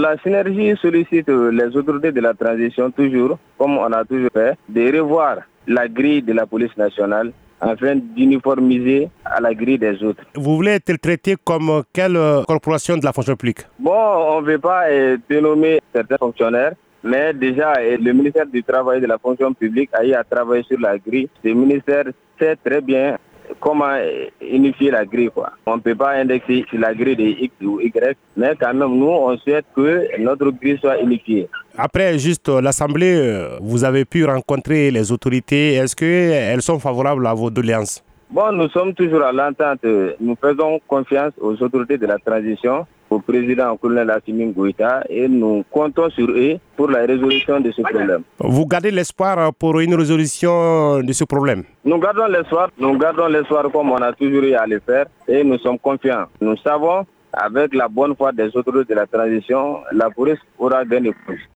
La synergie sollicite les autorités de la transition toujours, comme on a toujours fait, de revoir la grille de la police nationale afin d'uniformiser à la grille des autres. Vous voulez être traité comme quelle corporation de la fonction publique? Bon, on ne veut pas dénommer certains fonctionnaires, mais déjà le ministère du Travail et de la fonction publique a eu à travailler sur la grille. Le ministère sait très bien comment unifier la grille. Quoi. On ne peut pas indexer sur la grille de X ou Y, mais quand même, nous, on souhaite que notre grille soit unifiée. Après, juste l'Assemblée, vous avez pu rencontrer les autorités. Est-ce qu'elles sont favorables à vos doléances? Bon, nous sommes toujours à l'entente. Nous faisons confiance aux autorités de la transition, au président colonel Assimi Goïta, et nous comptons sur eux pour la résolution de ce problème. Vous gardez l'espoir pour une résolution de ce problème? Nous gardons l'espoir, nous gardons l'espoir comme on a toujours eu à le faire, et nous sommes confiants. Nous savons, avec la bonne foi des autorités de la transition, la police aura gagné plus.